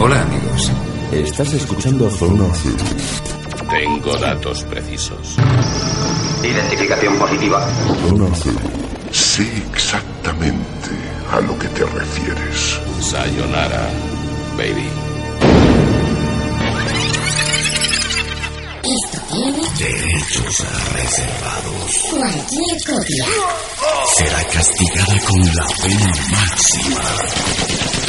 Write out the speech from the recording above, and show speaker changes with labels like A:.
A: Hola amigos, Estás escuchando Zona
B: Tengo datos precisos.
C: Identificación positiva.
A: Zona
D: Sé exactamente a lo que te refieres.
B: Sayonara, baby.
E: Esto tiene
F: Derechos reservados.
E: cualquier copia.
F: Será castigada con la pena máxima.